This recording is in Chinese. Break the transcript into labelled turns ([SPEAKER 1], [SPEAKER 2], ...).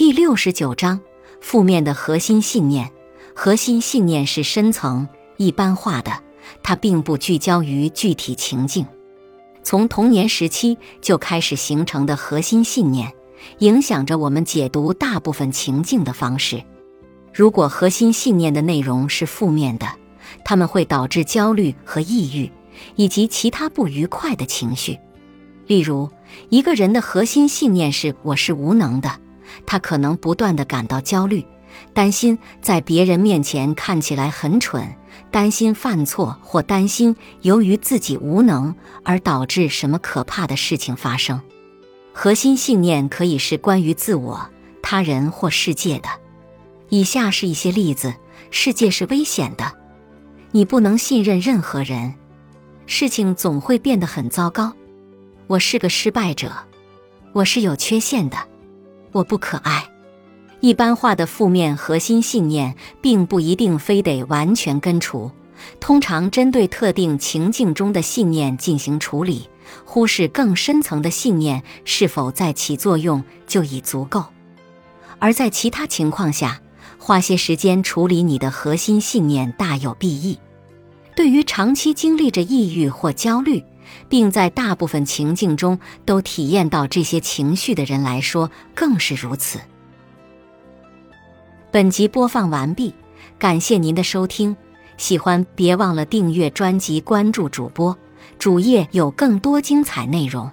[SPEAKER 1] 第六十九章：负面的核心信念。核心信念是深层、一般化的，它并不聚焦于具体情境。从童年时期就开始形成的核心信念，影响着我们解读大部分情境的方式。如果核心信念的内容是负面的，它们会导致焦虑和抑郁，以及其他不愉快的情绪。例如，一个人的核心信念是“我是无能的”，他可能不断地感到焦虑，担心在别人面前看起来很蠢，担心犯错，或担心由于自己无能而导致什么可怕的事情发生。核心信念可以是关于自我、他人或世界的。以下是一些例子：世界是危险的。你不能信任任何人，事情总会变得很糟糕。我是个失败者，我是有缺陷的，我不可爱。一般化的负面核心信念并不一定非得完全根除，通常针对特定情境中的信念进行处理，忽视更深层的信念是否在起作用就已足够。而在其他情况下，花些时间处理你的核心信念大有裨益。对于长期经历着抑郁或焦虑，并在大部分情境中都体验到这些情绪的人来说，更是如此。本集播放完毕，感谢您的收听。喜欢别忘了订阅专辑、关注主播，主页有更多精彩内容。